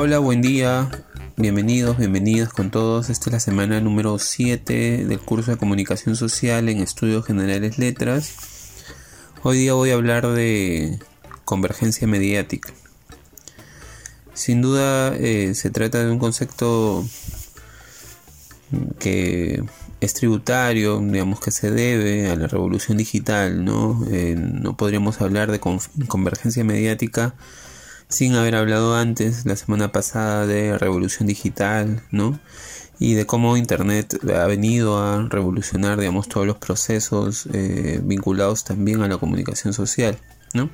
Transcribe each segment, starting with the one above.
Hola, buen día. Bienvenidos, bienvenidas con todos. Esta es la semana número 7 del curso de comunicación social en Estudios Generales Letras. Hoy día voy a hablar de convergencia mediática. Sin duda eh, se trata de un concepto que es tributario, digamos que se debe a la revolución digital, ¿no? Eh, no podríamos hablar de convergencia mediática sin haber hablado antes, la semana pasada, de revolución digital, ¿no? Y de cómo Internet ha venido a revolucionar, digamos, todos los procesos eh, vinculados también a la comunicación social, ¿no?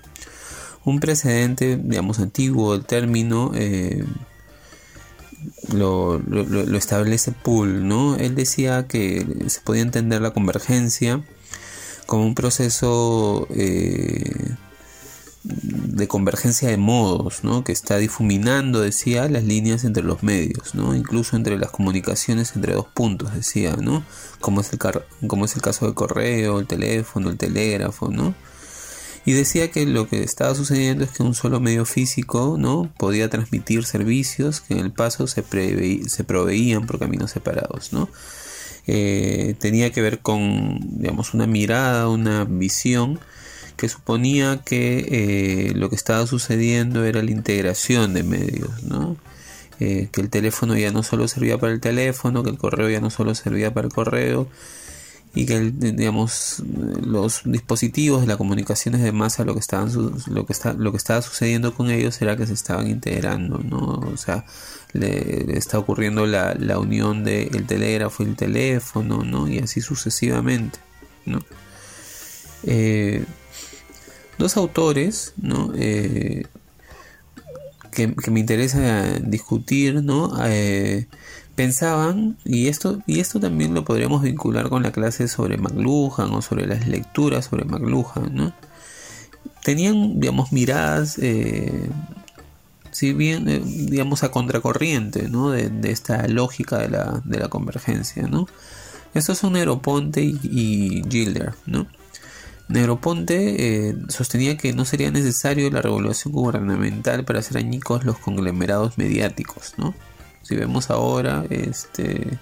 Un precedente, digamos, antiguo del término eh, lo, establece Poole, ¿no? Él decía que se podía entender la convergencia como un proceso eh, de convergencia de modos, ¿no? que está difuminando, decía, las líneas entre los medios, ¿no? incluso entre las comunicaciones entre dos puntos, decía, ¿no? como, es el como es el caso del correo, el teléfono, el telégrafo, ¿no? y decía que lo que estaba sucediendo es que un solo medio físico ¿no? podía transmitir servicios que en el paso se, se proveían por caminos separados. ¿no? Eh, tenía que ver con digamos, una mirada, una visión suponía que eh, lo que estaba sucediendo era la integración de medios. Eh, que el teléfono ya no solo servía para el teléfono, que el correo ya no solo servía para el correo y que digamos los dispositivos de la comunicaciones de masa lo que estaban lo que está lo que estaba sucediendo con ellos era que se estaban integrando no o sea le, está ocurriendo la, unión del telégrafo y el teléfono no y así sucesivamente eh, dos autores ¿no? Eh, que, me interesa discutir ¿no? Eh, pensaban y esto y esto también lo podríamos vincular con la clase sobre McLuhan o sobre las lecturas sobre McLuhan ¿no? tenían digamos miradas eh, si bien digamos a contracorriente ¿no? de, esta lógica de la, de la convergencia ¿no? estos son Neroponte y, y Gilder ¿no? Negroponte eh, sostenía que no sería necesario la regulación gubernamental para hacer añicos los conglomerados mediáticos, ¿no? Si vemos ahora, este,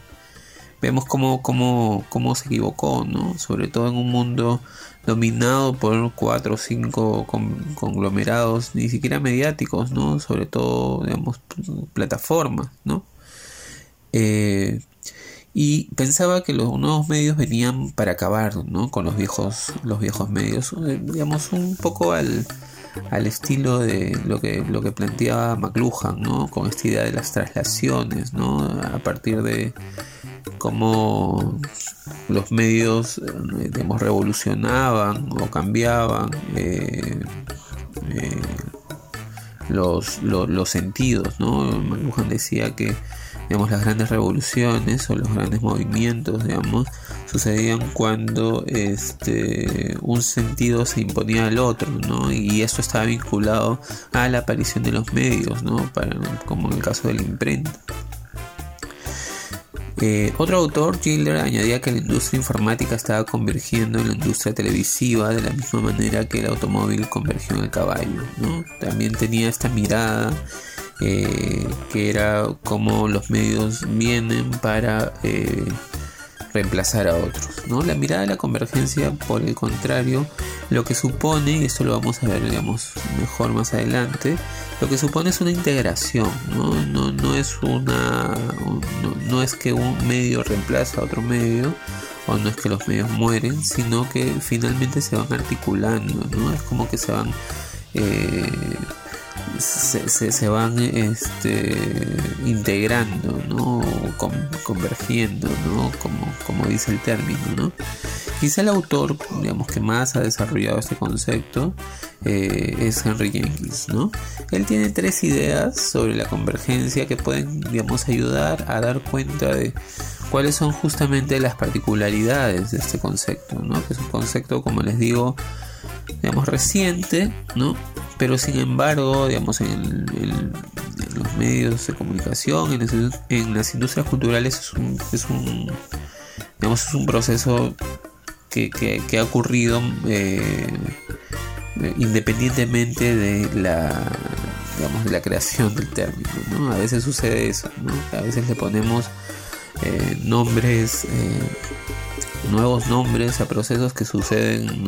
vemos cómo, cómo, cómo se equivocó, ¿no? Sobre todo en un mundo dominado por cuatro o cinco conglomerados, ni siquiera mediáticos, ¿no? Sobre todo, digamos, plataformas, ¿no? Eh, y pensaba que los nuevos medios venían para acabar ¿no? con los viejos los viejos medios eh, digamos un poco al, al estilo de lo que lo que planteaba McLuhan ¿no? con esta idea de las traslaciones ¿no? a partir de cómo los medios eh, digamos, revolucionaban o cambiaban eh, los, los, los, sentidos ¿no? McLuhan decía que digamos, las grandes revoluciones o los grandes movimientos, digamos, sucedían cuando este, un sentido se imponía al otro, ¿no? Y esto estaba vinculado a la aparición de los medios, ¿no? Como en el caso de la imprenta. Eh, otro autor, Gilder, añadía que la industria informática estaba convergiendo en la industria televisiva de la misma manera que el automóvil convergió en el caballo. ¿no? También tenía esta mirada eh, que era como los medios vienen para eh, reemplazar a otros. ¿no? La mirada de la convergencia, por el contrario, lo que supone, y esto lo vamos a ver digamos, mejor más adelante, lo que supone es una integración, no, no, no es una no, es que un medio reemplaza a otro medio, o no es que los medios mueren, sino que finalmente se van articulando, ¿no? Es como que se van eh, se, se, van este, integrando, ¿no? convergiendo, ¿no? Como, como dice el término, ¿no? Quizá el autor, digamos, que más ha desarrollado este concepto eh, es Henry Jenkins, ¿no? Él tiene tres ideas sobre la convergencia que pueden, digamos, ayudar a dar cuenta de cuáles son justamente las particularidades de este concepto, ¿no? Que es un concepto, como les digo, digamos, reciente, ¿no? Pero sin embargo, digamos, en, los medios de comunicación, en, las industrias culturales es un, es un, digamos, es un proceso que, ha ocurrido eh, independientemente de la, digamos, de la creación del término, ¿no? A veces sucede eso. A veces le ponemos eh, nombres nuevos nombres a procesos que suceden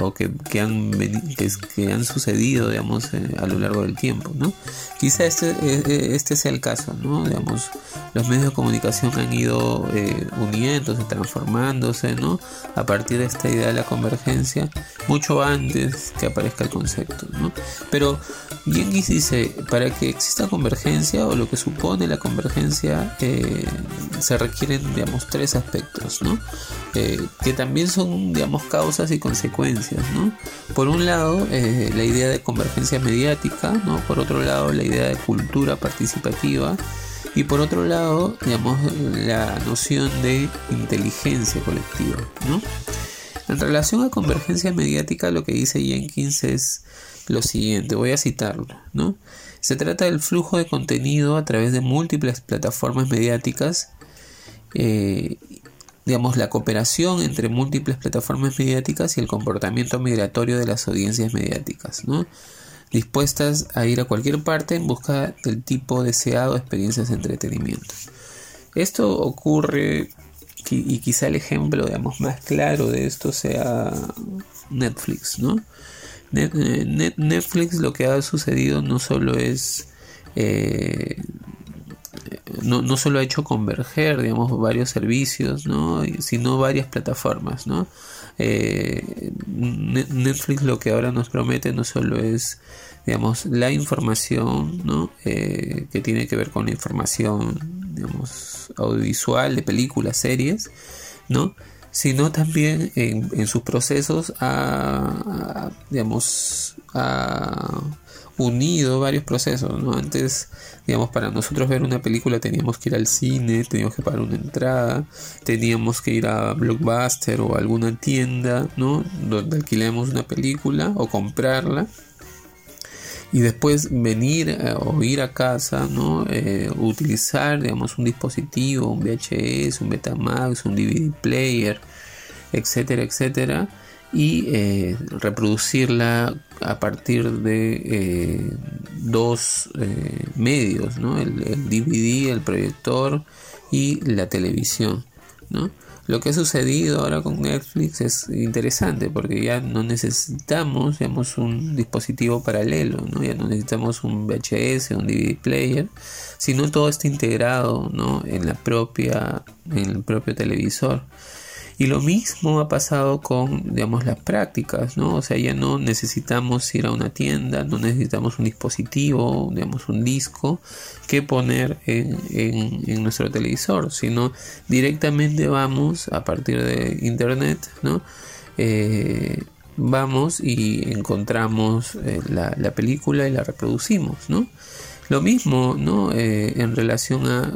o que, que han, que, han sucedido digamos eh, a lo largo del tiempo ¿no? quizá este, eh, eh, este sea el caso ¿no? digamos los medios de comunicación han ido eh, uniéndose transformándose ¿no? a partir de esta idea de la convergencia mucho antes que aparezca el concepto ¿no? pero Jenkins dice para que exista convergencia o lo que supone la convergencia se requieren digamos tres aspectos ¿no? Eh, que también son, digamos, causas y consecuencias, ¿no? Por un lado, eh, la idea de convergencia mediática, ¿no? Por otro lado, la idea de cultura participativa y por otro lado, digamos, la noción de inteligencia colectiva, ¿no? En relación a convergencia mediática, lo que dice Jenkins es lo siguiente, voy a citarlo, ¿no? Se trata del flujo de contenido a través de múltiples plataformas mediáticas eh, digamos, la cooperación entre múltiples plataformas mediáticas y el comportamiento migratorio de las audiencias mediáticas, ¿no? dispuestas a ir a cualquier parte en busca del tipo deseado de experiencias de entretenimiento. Esto ocurre y quizá el ejemplo digamos, más claro de esto sea Netflix. ¿no? Netflix lo que ha sucedido no solo es eh, no, no solo ha hecho converger, digamos, varios servicios, ¿no? sino varias plataformas, ¿no? Eh, Netflix lo que ahora nos promete no solo es, digamos, la información, ¿no? Eh, que tiene que ver con la información, digamos, audiovisual de películas, series, ¿no? Sino también en, sus procesos a, digamos, a unido varios procesos, ¿no? Antes, digamos, para nosotros ver una película teníamos que ir al cine, teníamos que pagar una entrada, teníamos que ir a Blockbuster o alguna tienda, ¿no? Donde alquilemos una película o comprarla y después venir eh, o ir a casa, ¿no? Eh, utilizar, digamos, un dispositivo, un VHS, un Betamax, un DVD player, etcétera, etcétera y eh, reproducirla a partir de dos medios, ¿no? el, DVD, el proyector y la televisión. ¿no? Lo que ha sucedido ahora con Netflix es interesante porque ya no necesitamos digamos, un dispositivo paralelo, ¿no? ya no necesitamos un VHS, un DVD player, sino todo está integrado ¿no? en, la propia, en el propio televisor. Y lo mismo ha pasado con, digamos, las prácticas, ¿no? O sea, ya no necesitamos ir a una tienda, no necesitamos un dispositivo, digamos, un disco que poner en, en, nuestro televisor, sino directamente vamos a partir de internet, ¿no? Eh, vamos y encontramos eh, la, la película y la reproducimos, ¿no? Lo mismo, ¿no? Eh, en relación a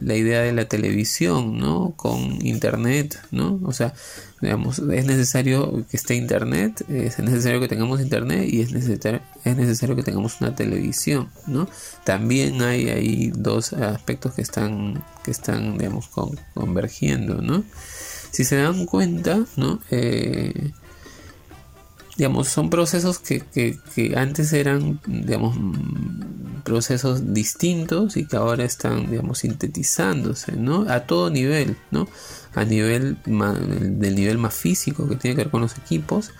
la idea de la televisión, ¿no? Con internet, ¿no? O sea, digamos, es necesario que esté internet, es necesario que tengamos internet y es necesario, es necesario que tengamos una televisión, ¿no? También hay ahí dos aspectos que están, que están, digamos, convergiendo, ¿no? Si se dan cuenta, ¿no? Eh, digamos, son procesos que, que, antes eran, digamos, procesos distintos y que ahora están, digamos, sintetizándose, ¿no? A todo nivel, ¿no? A nivel del nivel más físico que tiene que ver con los equipos,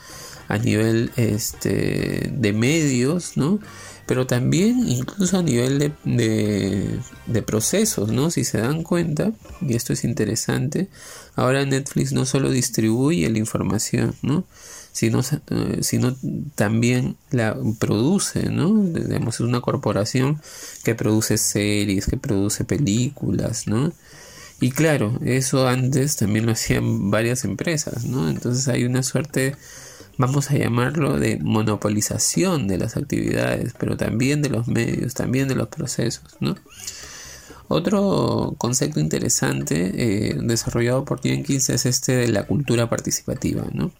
a nivel este, de medios, ¿no? Pero también incluso a nivel de, de, de procesos, ¿no? Si se dan cuenta, y esto es interesante, ahora Netflix no solo distribuye la información, ¿no? Sino, eh, sino también la produce, ¿no? Digamos, es una corporación que produce series, que produce películas, ¿no? Y claro, eso antes también lo hacían varias empresas, ¿no? Entonces hay una suerte, vamos a llamarlo, de monopolización de las actividades, pero también de los medios, también de los procesos, ¿no? Otro concepto interesante eh, desarrollado por Jenkins es este de la cultura participativa, ¿no?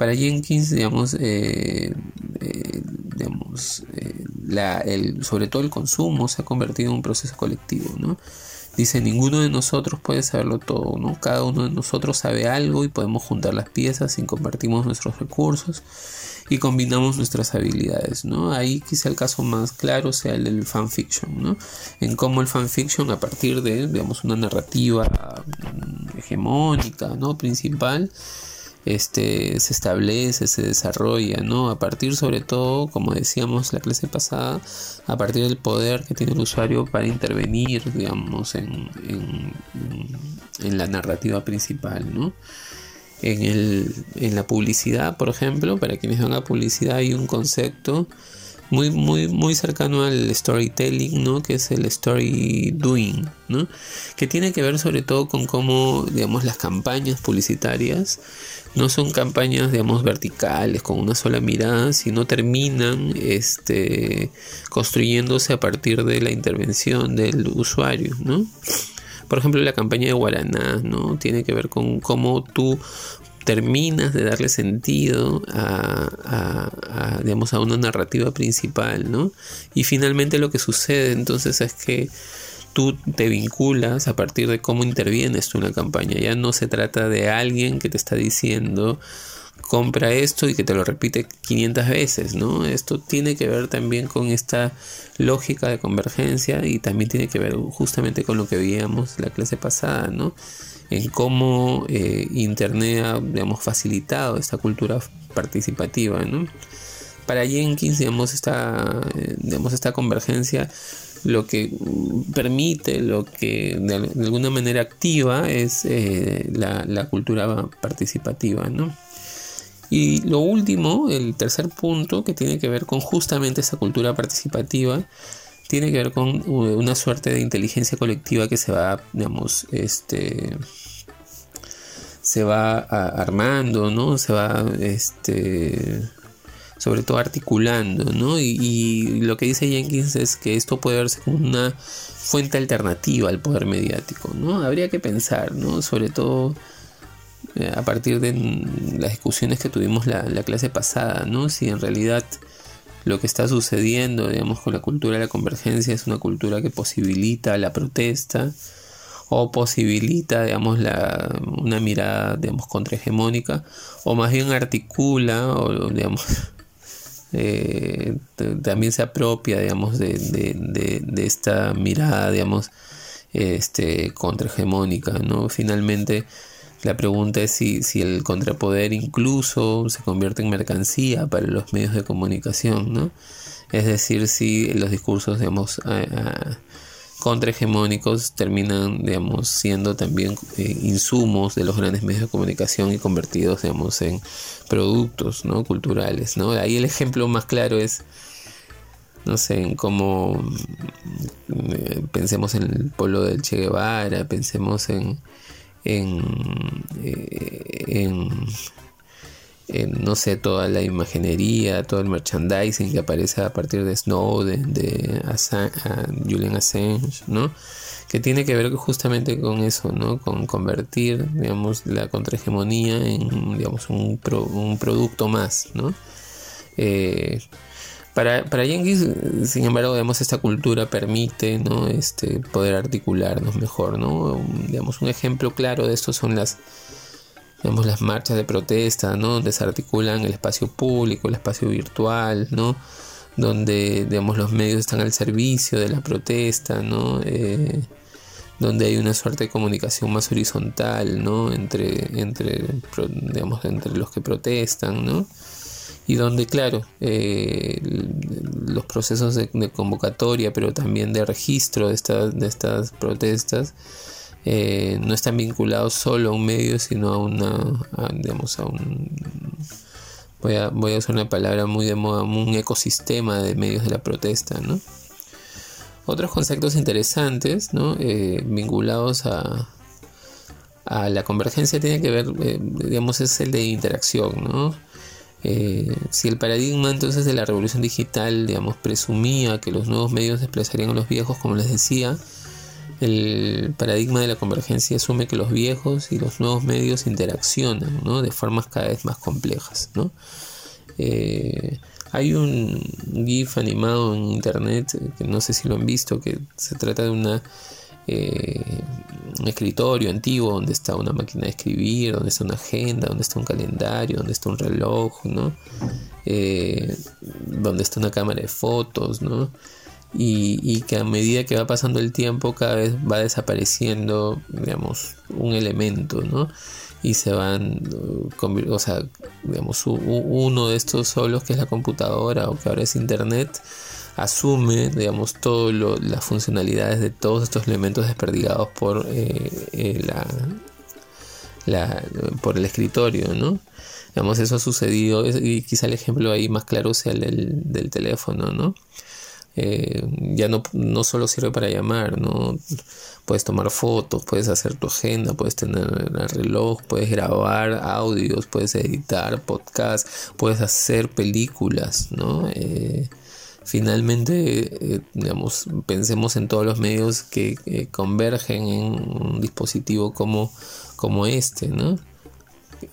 Para Jenkins, digamos, eh, eh, digamos eh, el, sobre todo el consumo se ha convertido en un proceso colectivo, ¿no? Dice, ninguno de nosotros puede saberlo todo, ¿no? Cada uno de nosotros sabe algo y podemos juntar las piezas y compartimos nuestros recursos. y combinamos nuestras habilidades, ¿no? Ahí quizá el caso más claro sea el del fanfiction, ¿no? En cómo el fanfiction a partir de, digamos, una narrativa mm, hegemónica, ¿no? Principal, este, se establece, se desarrolla, ¿no? A partir sobre todo, como decíamos la clase pasada, a partir del poder que tiene el usuario para intervenir, digamos, en, en, la narrativa principal, ¿no? en, el, en la publicidad, por ejemplo, para quienes van a publicidad hay un concepto muy, muy, muy cercano al storytelling, ¿no? Que es el story doing, ¿no? Que tiene que ver sobre todo con cómo, digamos, las campañas publicitarias no son campañas, digamos, verticales, con una sola mirada, sino terminan, este, construyéndose a partir de la intervención del usuario, ¿no? Por ejemplo, la campaña de Guaraná, ¿no? Tiene que ver con cómo tú terminas de darle sentido a, digamos, a una narrativa principal, ¿no? Y finalmente lo que sucede entonces es que tú te vinculas a partir de cómo intervienes tú en la campaña. Ya no se trata de alguien que te está diciendo compra esto y que te lo repite 500 veces, ¿no? Esto tiene que ver también con esta lógica de convergencia y también tiene que ver justamente con lo que veíamos la clase pasada, ¿no? En cómo eh, Internet ha, digamos, facilitado esta cultura participativa, ¿no? Para Jenkins, digamos, esta, eh, digamos, esta convergencia lo que permite, lo que de, alguna manera activa es eh, la, la cultura participativa, ¿no? Y lo último, el tercer punto, que tiene que ver con justamente esa cultura participativa, tiene que ver con una suerte de inteligencia colectiva que se va, digamos, este se va armando, ¿no? Se va, este, sobre todo articulando, ¿no? Y, lo que dice Jenkins es que esto puede verse como una fuente alternativa al poder mediático, ¿no? Habría que pensar, ¿no? Sobre todo a partir de las discusiones que tuvimos la, clase pasada, ¿no? Si en realidad lo que está sucediendo, digamos, con la cultura de la convergencia es una cultura que posibilita la protesta o posibilita, digamos, la, una mirada, digamos, contrahegemónica o más bien articula o, digamos, eh, también se apropia, digamos, de, de, de, esta mirada, digamos, este, contrahegemónica, ¿no? Finalmente, la pregunta es si, si, el contrapoder incluso se convierte en mercancía para los medios de comunicación, ¿no? Es decir, si los discursos, digamos, contrahegemónicos terminan, digamos, siendo también eh, insumos de los grandes medios de comunicación y convertidos, digamos, en productos, ¿no? Culturales, ¿no? Ahí el ejemplo más claro es, no sé, en cómo eh, pensemos en el pueblo del Che Guevara, pensemos en en, eh, en, no sé, toda la imaginería, todo el merchandising que aparece a partir de Snowden, de Julian Assange, ¿no? Que tiene que ver justamente con eso, ¿no? Con convertir, digamos, la contrahegemonía en, digamos, un, un producto más, ¿no? Eh, para, para Jenkins, sin embargo, digamos, esta cultura permite ¿no? este, poder articularnos mejor. ¿no? Digamos, un ejemplo claro de esto son las, digamos, las marchas de protesta, ¿no? donde se articulan el espacio público, el espacio virtual, ¿no? donde digamos, los medios están al servicio de la protesta, ¿no? Eh, donde hay una suerte de comunicación más horizontal ¿no? entre, entre, digamos, entre los que protestan. ¿no? Y donde, claro, eh, los procesos de, convocatoria, pero también de registro de, de estas protestas, eh, no están vinculados solo a un medio, sino a una, digamos, a un, voy a, voy a usar una palabra muy de moda, un ecosistema de medios de la protesta, ¿no? Otros conceptos interesantes, ¿no? Eh, vinculados a, a la convergencia tiene que ver, digamos, es el de interacción, ¿no? Eh, si el paradigma entonces de la revolución digital, digamos, presumía que los nuevos medios desplazarían a los viejos, como les decía, el paradigma de la convergencia asume que los viejos y los nuevos medios interaccionan ¿no? de formas cada vez más complejas. Eh, hay un GIF animado en internet, que no sé si lo han visto, que se trata de una eh, un escritorio antiguo donde está una máquina de escribir, donde está una agenda, donde está un calendario, donde está un reloj, ¿no? Eh, donde está una cámara de fotos, ¿no? Y, que a medida que va pasando el tiempo cada vez va desapareciendo, digamos, un elemento, ¿no? Y se van, o sea, digamos, uno de estos solos que es la computadora o que ahora es internet, asume, digamos, todas las funcionalidades de todos estos elementos desperdigados por, eh, eh, la, por el escritorio, ¿no? Digamos, eso ha sucedido, y quizá el ejemplo ahí más claro sea el del, teléfono, ¿no? Eh, ya no, no solo sirve para llamar, ¿no? Puedes tomar fotos, puedes hacer tu agenda, puedes tener el reloj, puedes grabar audios, puedes editar podcasts, puedes hacer películas, ¿no? Finalmente, eh, pensemos en todos los medios que convergen en un dispositivo como, como este, ¿no?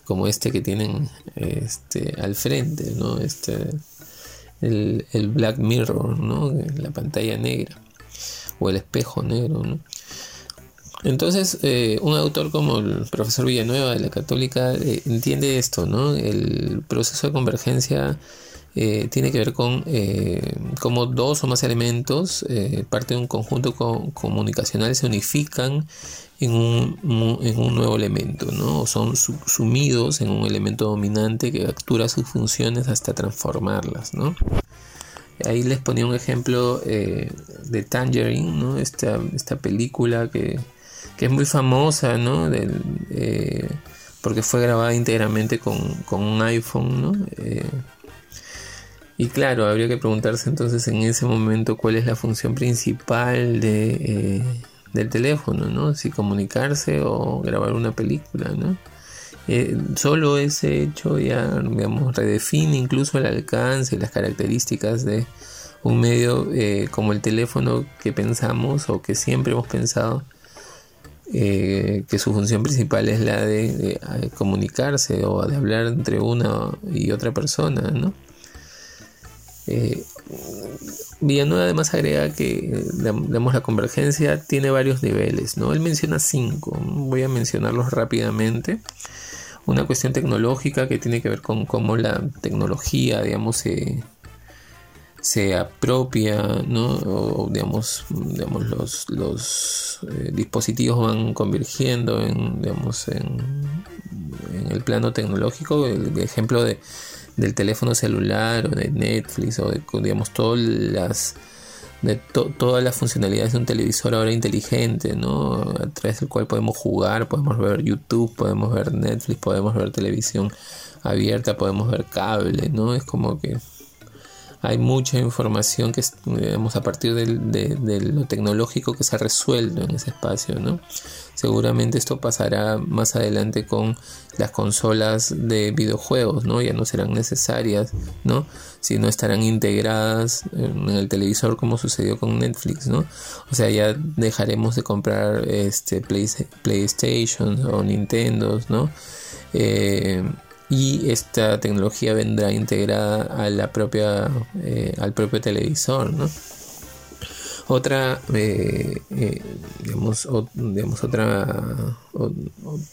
Como este que tienen este, al frente, ¿no? Este, el, Black Mirror, ¿no? La pantalla negra o el espejo negro, ¿no? Entonces, eh, un autor como el profesor Villanueva de la Católica eh, entiende esto, ¿no? El proceso de convergencia eh, tiene que ver con eh, cómo dos o más elementos, eh, parte de un conjunto comunicacional, se unifican en un, en un, nuevo elemento, ¿no? O son sumidos en un elemento dominante que captura sus funciones hasta transformarlas, ¿no? Ahí les ponía un ejemplo de Tangerine, ¿no? Esta, esta película que, que, es muy famosa, ¿no? porque fue grabada íntegramente con, con un iPhone, ¿no? Y claro, habría que preguntarse entonces en ese momento cuál es la función principal de, eh, del teléfono, ¿no? Si comunicarse o grabar una película, ¿no? Eh, solo ese hecho ya, digamos, redefine incluso el alcance y las características de un medio eh, como el teléfono que pensamos o que siempre hemos pensado que su función principal es la de, comunicarse o de hablar entre una y otra persona, ¿no? Eh, Villanueva además agrega que la convergencia tiene varios niveles, ¿no? Él menciona cinco, voy a mencionarlos rápidamente. Una cuestión tecnológica que tiene que ver con cómo la tecnología, digamos, se, apropia, ¿no? O, digamos, digamos los, eh, dispositivos van convergiendo en, digamos, en el plano tecnológico. el ejemplo de del teléfono celular o de Netflix o de digamos todas las de todas las funcionalidades de un televisor ahora inteligente, ¿no? A través del cual podemos jugar, podemos ver YouTube, podemos ver Netflix, podemos ver televisión abierta, podemos ver cable, ¿no? Es como que hay mucha información que digamos, a partir de, lo tecnológico que se ha resuelto en ese espacio, ¿no? Seguramente esto pasará más adelante con las consolas de videojuegos, ¿no? Ya no serán necesarias, ¿no? Sino estarán integradas en el televisor como sucedió con Netflix, ¿no? O sea, ya dejaremos de comprar este PlayStation o Nintendo, ¿no? Eh, y esta tecnología vendrá integrada propia, eh, al propio televisor, ¿no? Otra, eh, eh, digamos, otra,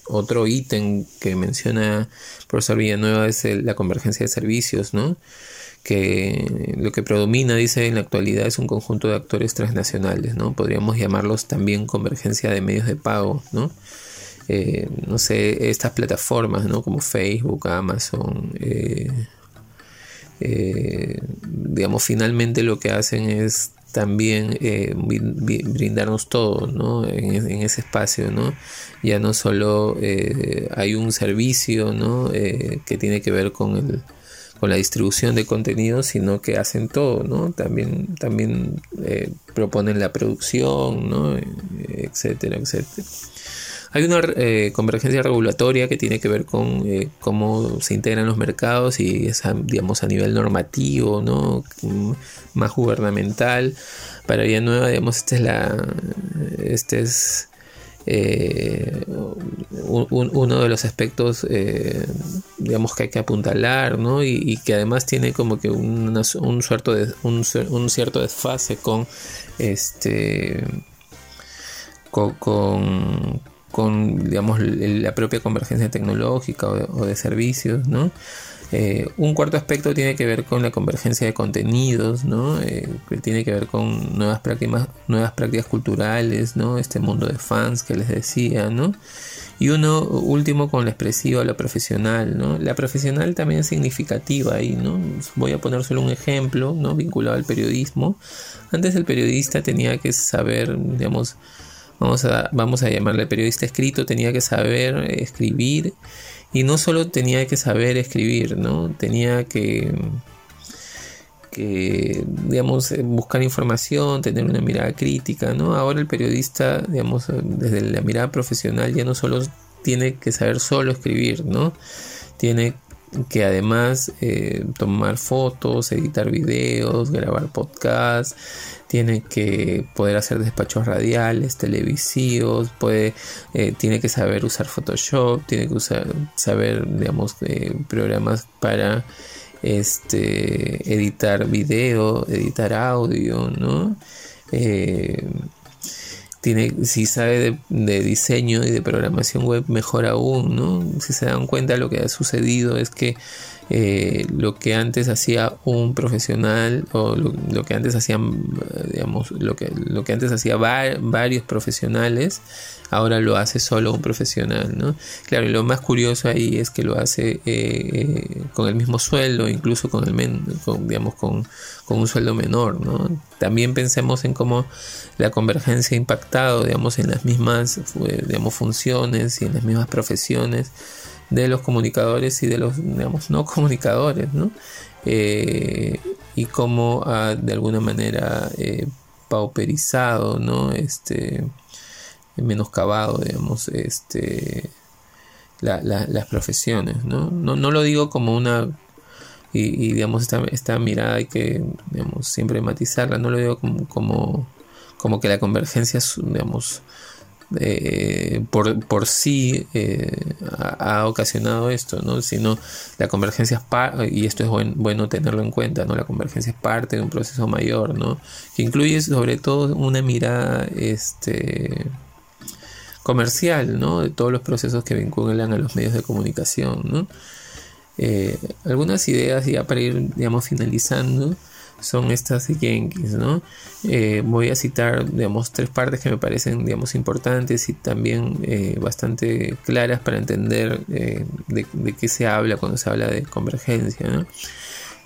otro ítem que menciona el profesor Villanueva es la convergencia de servicios, ¿no? que lo que predomina, dice, en la actualidad es un conjunto de actores transnacionales, ¿no? Podríamos llamarlos también convergencia de medios de pago, ¿no? Eh, no sé, estas plataformas, ¿no? Como Facebook, Amazon, eh, eh, digamos, finalmente lo que hacen es también brindarnos todo, ¿no? En, ese espacio, ¿no? Ya no solo hay un servicio, ¿no? que tiene que ver con el con la distribución de contenidos, sino que hacen todo, ¿no? También, también proponen la producción, ¿no? etcétera, etcétera. Hay una eh, convergencia regulatoria que tiene que ver con eh, cómo se integran los mercados y es, digamos, a nivel normativo, ¿no? Mm, más gubernamental. Para Villanueva, digamos, este es la. Este es. Eh, uno de los aspectos digamos que hay que apuntalar ¿no? y, que además tiene como que un, cierto desfase con este con, digamos, la propia convergencia tecnológica o de, servicios, ¿no? Eh, un cuarto aspecto tiene que ver con la convergencia de contenidos, ¿no? Eh, que tiene que ver con nuevas prácticas, nuevas prácticas culturales, ¿no? Este mundo de fans que les decía, ¿no? Y uno último con la expresiva, la profesional, ¿no? La profesional también es significativa ahí, ¿no? Voy a poner solo un ejemplo, ¿no? Vinculado al periodismo. Antes el periodista tenía que saber, digamos, vamos a, vamos a llamarle periodista escrito, tenía que saber escribir y no solo tenía que saber escribir, ¿no? Tenía que, que digamos, buscar información, tener una mirada crítica, ¿no? Ahora el periodista, digamos, desde la mirada profesional ya no solo tiene que saber solo escribir, ¿no? Tiene que además eh, tomar fotos, editar videos, grabar podcasts, tiene que poder hacer despachos radiales, televisivos, puede, eh, tiene que saber usar Photoshop, tiene que usar, saber, digamos, eh, programas para este, editar video, editar audio, ¿no? Tiene, si sabe de, diseño y de programación web, mejor aún, ¿no? Si se dan cuenta, lo que ha sucedido es que eh, lo que antes hacía un profesional o lo, que antes hacían, digamos, lo que, lo que antes hacía varios profesionales, ahora lo hace solo un profesional, ¿no? Claro, lo más curioso ahí es que lo hace eh, eh, con el mismo sueldo, incluso con el, digamos, con, con un sueldo menor, ¿no? También pensemos en cómo la convergencia ha impactado, digamos, en las mismas, digamos, funciones y en las mismas profesiones de los comunicadores y de los digamos, no comunicadores, ¿no? Eh, y cómo ha de alguna manera eh, pauperizado, ¿no? Este, menoscabado, digamos, este, las profesiones, ¿no? ¿no? ¿no? lo digo como una y, digamos esta, esta, mirada hay que digamos, siempre matizarla, no lo digo como, como, como que la convergencia digamos eh, por, por, sí eh, ha, ocasionado esto, ¿no? sino la convergencia es y esto es bueno tenerlo en cuenta, ¿no? la convergencia es parte de un proceso mayor, ¿no? que incluye sobre todo una mirada este, comercial ¿no? de todos los procesos que vinculan a los medios de comunicación. ¿no? Eh, algunas ideas ya para ir digamos, finalizando son estas Yankees, ¿no? Eh, voy a citar, digamos, tres partes que me parecen, digamos, importantes y también eh, bastante claras para entender eh, de, qué se habla cuando se habla de convergencia, ¿no?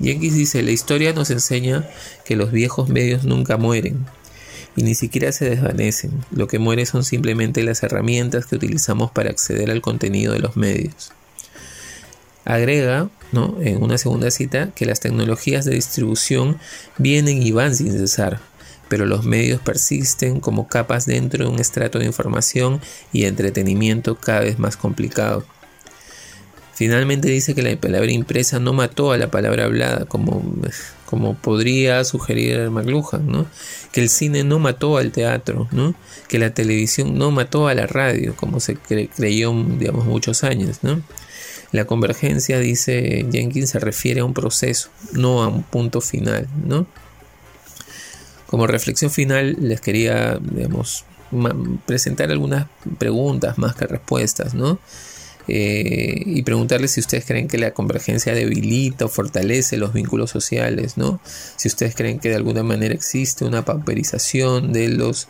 Jenkins dice, la historia nos enseña que los viejos medios nunca mueren y ni siquiera se desvanecen. Lo que muere son simplemente las herramientas que utilizamos para acceder al contenido de los medios. Agrega ¿no? en una segunda cita que las tecnologías de distribución vienen y van sin cesar, pero los medios persisten como capas dentro de un estrato de información y entretenimiento cada vez más complicado. Finalmente dice que la palabra impresa no mató a la palabra hablada, como, como podría sugerir McLuhan, ¿no? que el cine no mató al teatro, ¿no? que la televisión no mató a la radio, como se creyó digamos, muchos años. ¿no? La convergencia, dice Jenkins, se refiere a un proceso, no a un punto final, ¿no? Como reflexión final, les quería, digamos, presentar algunas preguntas más que respuestas, ¿no? Eh, y preguntarles si ustedes creen que la convergencia debilita o fortalece los vínculos sociales, ¿no? Si ustedes creen que de alguna manera existe una pauperización de los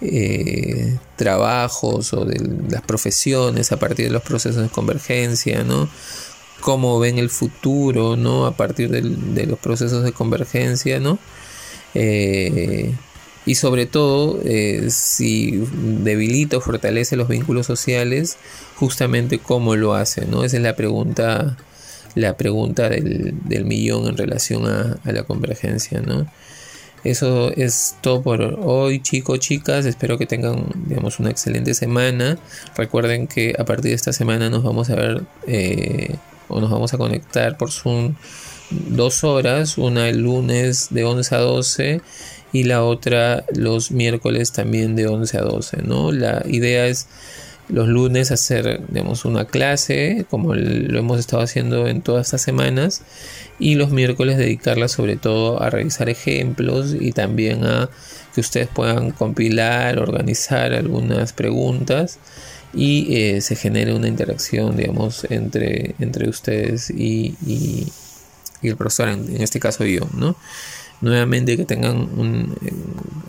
eh, trabajos o de las profesiones a partir de los procesos de convergencia, ¿no? Cómo ven el futuro, ¿no? A partir de los procesos de convergencia, ¿no? Eh, y sobre todo, eh, si debilita o fortalece los vínculos sociales, justamente cómo lo hace, ¿no? Esa es la pregunta, la pregunta del, millón en relación a, a la convergencia, ¿no? Eso es todo por hoy, chicos, chicas. Espero que tengan, digamos, una excelente semana. Recuerden que a partir de esta semana nos vamos a ver eh, o nos vamos a conectar por Zoom dos horas. Una el lunes de 11 a 12 y la otra los miércoles también de 11 a 12. ¿no? La idea es los lunes hacer digamos, una clase, como lo hemos estado haciendo en todas estas semanas, y los miércoles dedicarla sobre todo a revisar ejemplos y también a que ustedes puedan compilar, organizar algunas preguntas y eh, se genere una interacción, digamos, entre, entre ustedes y, y, el profesor, en, este caso yo, ¿no? Nuevamente que tengan un,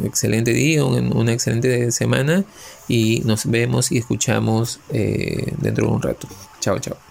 excelente día, una excelente semana y nos vemos y escuchamos eh, dentro de un rato. Chao, chao.